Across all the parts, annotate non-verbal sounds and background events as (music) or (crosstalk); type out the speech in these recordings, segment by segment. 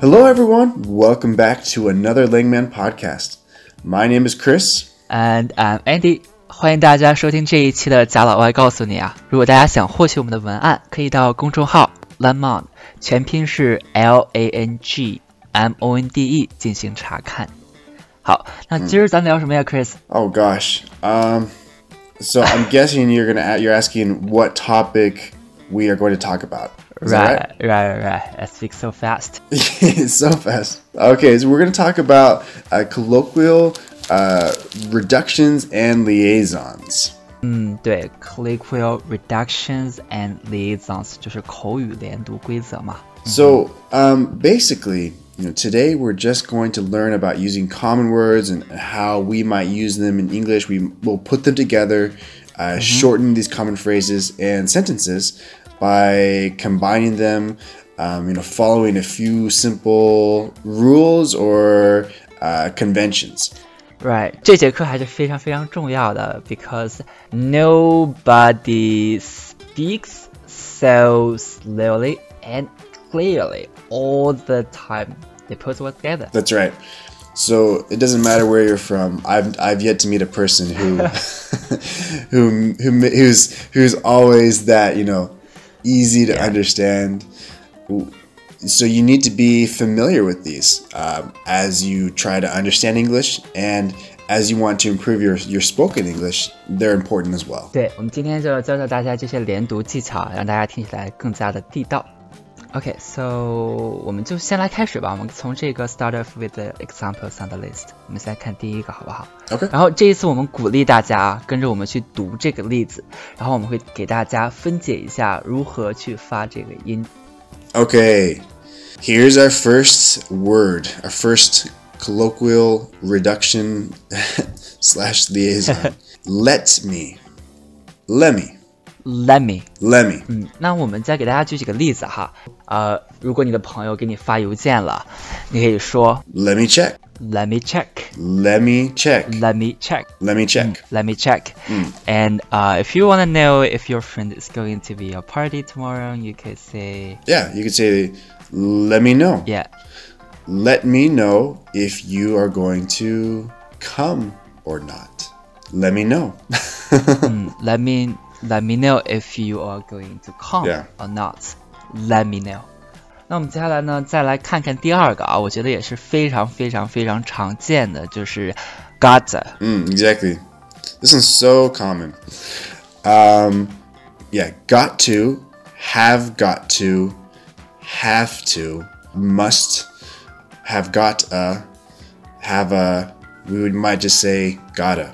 Hello, everyone. Welcome back to another Langmonde podcast. My name is Chris. And I'm Andy. 欢迎大家收听这一期的贾老外告诉你啊！如果大家想获取我们的文案，可以到公众号 Langmonde，全拼是 L A N G M O N D E 进行查看。好，那今儿咱聊什么呀，Chris？Oh gosh. Um, so I'm (laughs) guessing you're gonna you're asking what topic we are going to talk about. Is that Right, right, right. I speak so fast. right? (laughs) so fast. Okay, so we're going to talk about uh, colloquial uh, reductions and liaisons. 嗯，对，colloquial reductions and liaisons 就是口语连读规则嘛。 So um, basically, you know, today we're just going to learn about using common words and how we might use them in English. We will put them together, uh, shorten these common phrases and sentences by combining them. Um, you know, following a few simple rules or uh, conventions. Right，这节课还是非常非常重要的，because nobody speaks so slowly and clearly all the time. They put it together. That's right. So it doesn't matter where you're from. I've I've yet to meet a person who (laughs) who who who's who's always that you know easy to Yeah. understand. So you need to be familiar with these um, as you try to understand English and as you want to improve your your spoken English. They're important as well. 对，我们今天就要教教大家这些连读技巧，让大家听起来更加的地道。 OK，so、我们就先来开始吧。我们从这个 start off with the examples on the list。我们先看第一个，好不好？ Okay. 然后这一次我们鼓励大家啊，跟着我们去读这个例子，然后我们会给大家分解一下如何去发这个音。 Okay, here's our first word, our first colloquial reduction (laughs) slash liaison. (laughs) Let me. Let me. Let me， Let me. 嗯，那我们再给大家举几个例子哈。呃，如果你的朋友给你发邮件了，你可以说 Let me check. Let me check。 Let me check. Let me check. Let me check. Let me check. And uh, if you want to know if your friend is going to be a party tomorrow, you could say, Yeah, you could say, let me know. yeah, Let me know if you are going to come or not. Let me know. (laughs) mm, let me let me know if you are going to come Yeah. or not. Let me know. 那我们接下来呢，再来看看第二个啊，我觉得也是非常非常非常常见的，就是 gotta。 Mm, exactly. This one's so common. Um, yeah, got to, have got to, have to, must, have got a, have a. We would might just say gotta,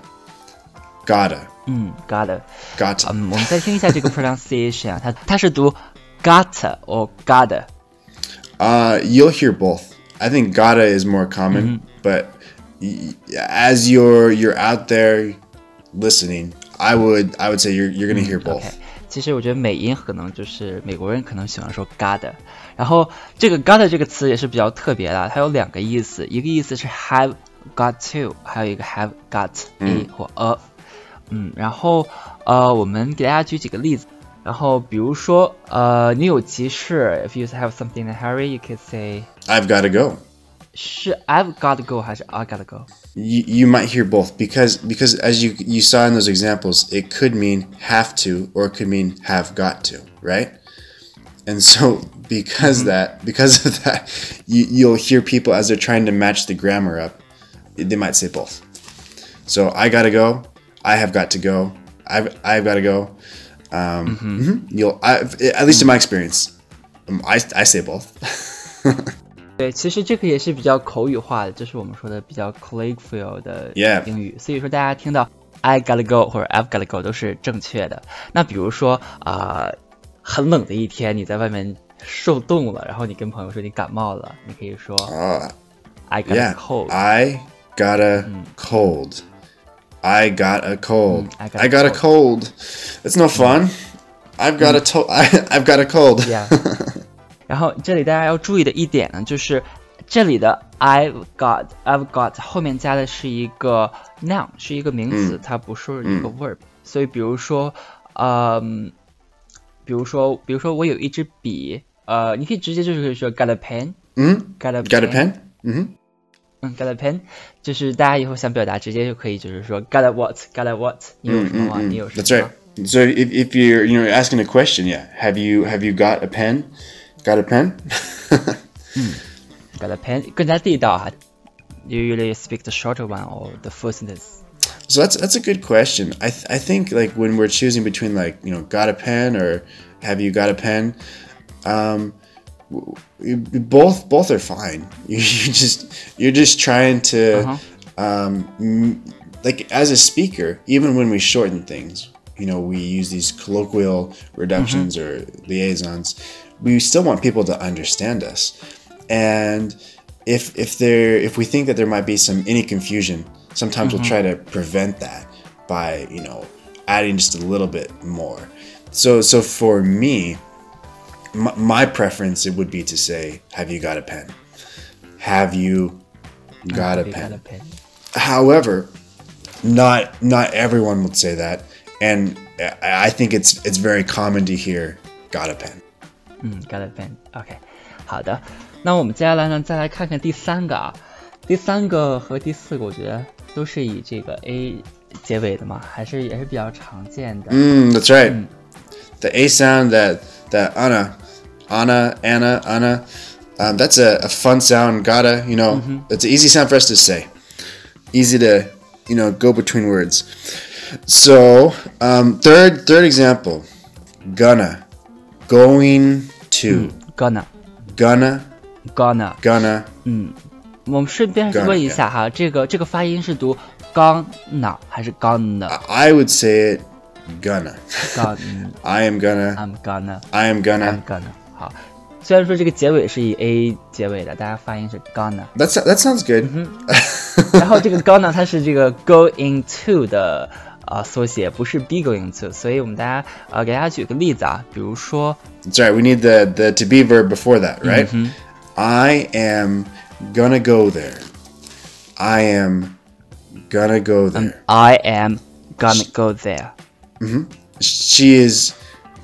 gotta, 嗯，gotta。 gotta. 嗯，我们再听一下这个 pronunciation 啊，它它是读 gotta or gotta。 Uh, you'll hear both. I think gotta is more common, but y- as you're you're out there listening, I would I would say you're you're gonna hear both. OK，其实我觉得美音可能就是美国人可能喜欢说 gotta，然后这个 gotta 这个词也是比较特别的，它有两个意思，一个意思是 have got to，还有一个 have got a 或 a， 嗯，然后呃，我们给大家举几个例子，然后比如说呃，你有急事，if you have something in a hurry，you could say I've got to go. 是 I've got to go 还是 I got to go？ You, you might hear both because because as you you saw in those examples, it could mean have to or it could mean have got to, right? And so (laughs) because that because of that, you, you'll hear people as they're trying to match the grammar up, they might say both. So I gotta go, I have got to go, I've I've got to go. Um, mhm. You'll I, at least in my experience, um, I I say both. (laughs) 对，其实这个也是比较口语化的，就是我们说的比较 colloquial 的 Yeah 英语。所以说大家听到 I gotta go 或者 I've gotta go 都是正确的。那比如说啊、呃很冷的一天，你在外面受冻了，然后你跟朋友说你感冒了，你可以说 Uh, I got Yeah, a cold。 I got a cold. I got a cold. Mm, I got I a got a cold. It's no fun. I've got a to- (laughs) I, I've got a cold. Yeah (laughs) 然后这里大家要注意的一点呢，就是这里的 I've got I've got 后面加的是一个 noun，是一个名词，它不是一个 verb。所以比如说，嗯、 比如说，比如说我有一支笔，呃，你可以直接就是可以说 got a pen，嗯 got a ，got a pen？嗯 嗯，got a pen，就是大家以后想表达，直接就可以就是说 got a what，got a what，你有什么吗？你有什么 That's right. So if, if you're you know asking a question, yeah, have you have you got a pen? Got a pen? (laughs) got a pen 更加地道哈。You usually speak the shorter one or the full sentence. So that's that's a good question. I th- I think like when we're choosing between like you know got a pen or have you got a pen, um, w- w- both both are fine. (laughs) You, you just you're just trying to uh-huh. um, m- like as a speaker, even when we shorten things, you know, we use these colloquial reductions mm-hmm. or liaisons. We still want people to understand us, and if if there if we think that there might be some any confusion, sometimes we'll mm-hmm. try to prevent that by you know adding just a little bit more. So so for me, my, my preference it would be to say, "Have you got a pen? Have you got a You pen?" got a pen. However, not not everyone would say that, and I I think it's it's very common to hear "got a pen." 嗯，got a pen。OK，好的。那我们接下来呢，再来看看第三个啊。第三个和第四个，我觉得都是以这个 a 结尾的嘛，还是也是比较常见的。 Mm, that's right. The A sound that that Anna, Anna, Anna, Anna. Um, that's a, a fun sound. Gotta, you know, it's an easy sound for us to say. Easy to, you know, go between words. So, um, third third example, gonna, going to, gonna gonna, gonna。 gonna. 我们顺便 Gonna，问一下哈，这个这个发音是读 gonna 还是 gonna？gonna。 I would say it, gonna. gonna (laughs) I am gonna. I'm gonna I am I'm gonna. gonna。好，虽然说这个结尾是以 a 结尾的，大家发音是 gonna。 That's that sounds good. 然后这个 (laughs) gonna 它是这个 going to 的呃缩写，不是 be going to，所以我们大家呃给大家举个例子啊，比如说 That's right. We need the the to be verb before that, right? I am gonna go there. I am gonna go there. I am gonna go there。 she is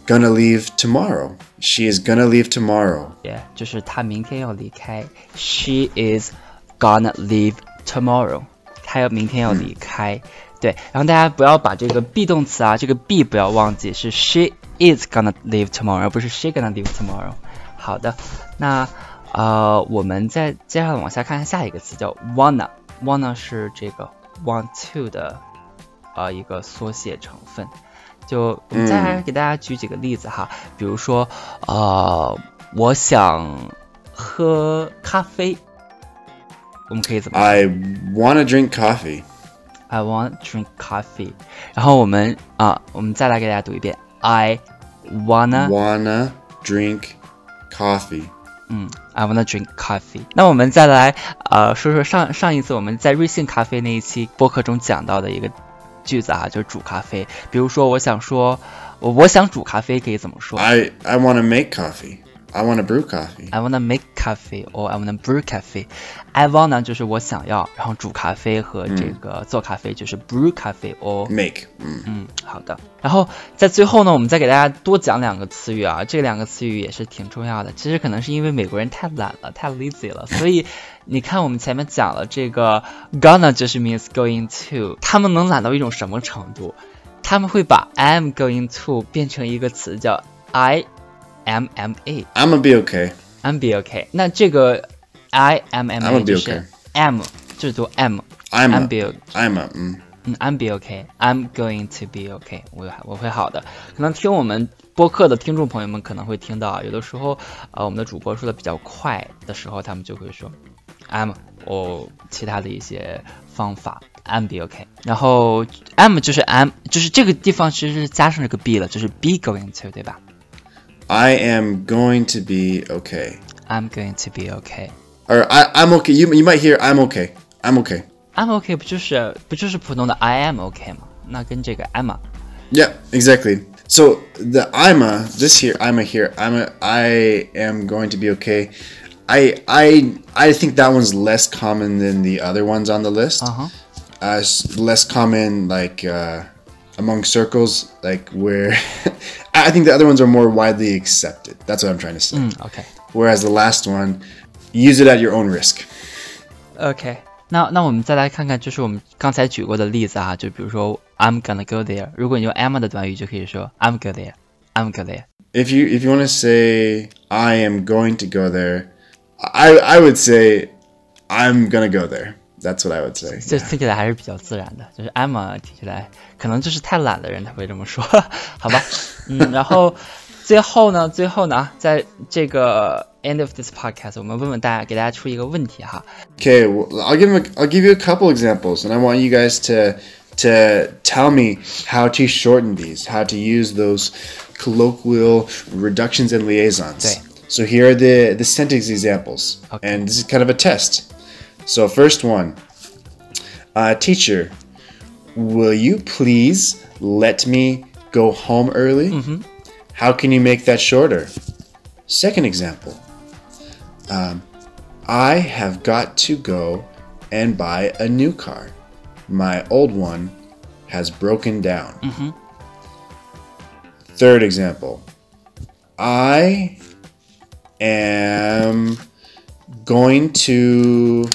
gonna leave tomorrow. She is gonna leave tomorrow. 也就是她明天要离开，She is gonna leave tomorrow。她要明天要离开，对。然后大家不要把这个 be 动词啊，这个 be 不要忘记，是 She is gonna leave tomorrow，而不是 She gonna leave tomorrow。好的，那呃，我们再接下来往下看下一个词叫 wanna。wanna 是这个 want to 的呃一个缩写成分。就我们再来给大家举几个例子哈，比如说，呃，我想喝咖啡，我们可以怎么 I wanna drink coffee. I want to drink coffee。然后我们啊，我们再来给大家读一遍，I wanna，Wanna drink coffee. 嗯，I wanna drink coffee。那我们再来呃说说上上一次我们在瑞幸咖啡那一期播客中讲到的一个句子啊，就是煮咖啡。比如说，我想说，我我想煮咖啡可以怎么说？I I want to make coffee. I wanna brew coffee. I wanna make coffee or I wanna brew coffee. I wanna 就是我想要，然后煮咖啡和这个做咖啡就是 brew coffee or Make. Mm. 嗯，好的。然后在最后呢，我们再给大家多讲两个词语啊，这两个词语也是挺重要的。其实可能是因为美国人太懒了，太 lazy 了，所以你看我们前面讲了这个 gonna 就是 means going to，他们能懒到一种什么程度？他们会把 I'm going to 变成一个词叫 I MMA。I'm a be okay。I'm be okay。那这个 I M M A 就是 M，就是读 M。I'm be I'm 嗯嗯 I'm be okay。I'm going to be okay。我我会好的。可能听我们播客的听众朋友们可能会听到，有的时候呃我们的主播说的比较快的时候，他们就会说 I'm 哦其他的一些方法。I'm be okay，然后 I'm 就是 I'm，就是这个地方其实是加上这个 B 了，就是 be going to，对吧？I am going to be okay. ？I'm going to be okay。 Or I, I'm okay. You, you might hear I'm okay. I'm okay. I'm okay 不就是不就是普通的 I am okay 吗？那跟这个 am Yeah, exactly. So the I'm a this here I'm a here I'm a I am going to be okay. I I I think that one's less common than the other ones on the list. Uh-huh. Uh, s- less common like uh, among circles like where (laughs) I think the other ones are more widely accepted. That's what I'm trying to say. 嗯，OK Whereas the last one, use it at your own risk. OK。那那我们再来看看，就是我们刚才举过的例子啊，就比如说 I'm gonna go there，如果你用 am 的短语，就可以说 I'm go there，I'm go there。 If you if you want to say I am going to go there, I I would say I'm gonna go there. That's what I would say. 这听起来还是比较自然的，就是 Emma 听起来可能就是太懒的人才会这么说，好吧？嗯，然后最后呢，最后呢，啊在这个 (laughs) end of this podcast，我们问问大家，给大家出一个问题哈。 Okay, well, I'll give him a, I'll give you a couple examples, and I want you guys to to tell me how to shorten these, how to use those colloquial reductions and liaisons. Okay. So here are the the sentence examples, Okay. and this is kind of a test. So first one, uh, teacher, will you please let me go home early? How can you make that shorter? Second example. Um, I have got to go and buy a new car. My old one has broken down. Third example. I am going to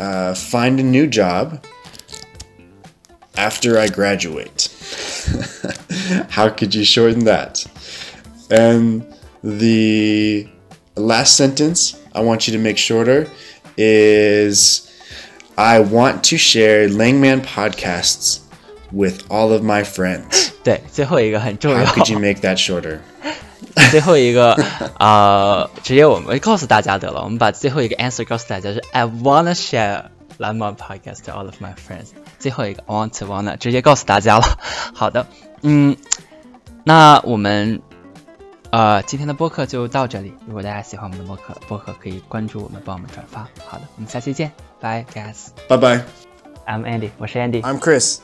uh, find a new job after I graduate. (laughs) How could you shorten that? And the last sentence I want you to make shorter is I want to share Langmonde podcasts with all of my friends. (laughs) 对，最后一个很重要。How could you make that shorter? (laughs) 最后一个呃，直接我们告诉大家得了，我们把最后一个 answer (laughs) 告诉大家是 I wanna share Lemon podcast to all of my friends。最后一个 I want to wanna 直接告诉大家了。好的，嗯，那我们呃今天的播客就到这里。如果大家喜欢我们的播客，播客可以关注我们，帮我们转发。好的，我们下期见，Bye (laughs) guys。 Bye bye. I'm Andy，我是 Andy。 I'm Chris.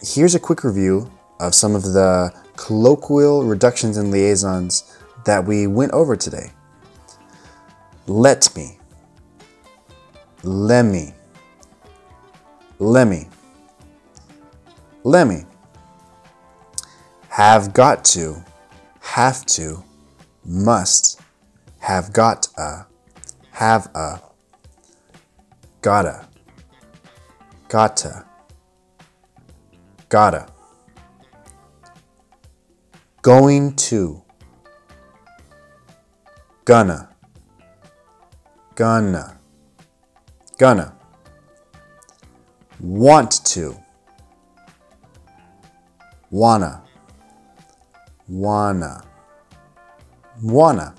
Here's a quick review of some of the colloquial reductions and liaisons that we went over today. Let me. let me, let me, let me, Have got to. Have to. Must. Have got a. Have a. Gotta. Gotta. Gotta. Going to. Gonna. Gonna. Gonna. Want to. Wanna. Wanna. Wanna.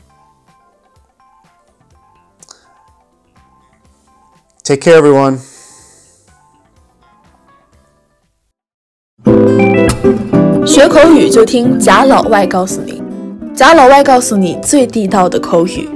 Take care, everyone. 学口语就听贾老外告诉你，贾老外告诉你最地道的口语。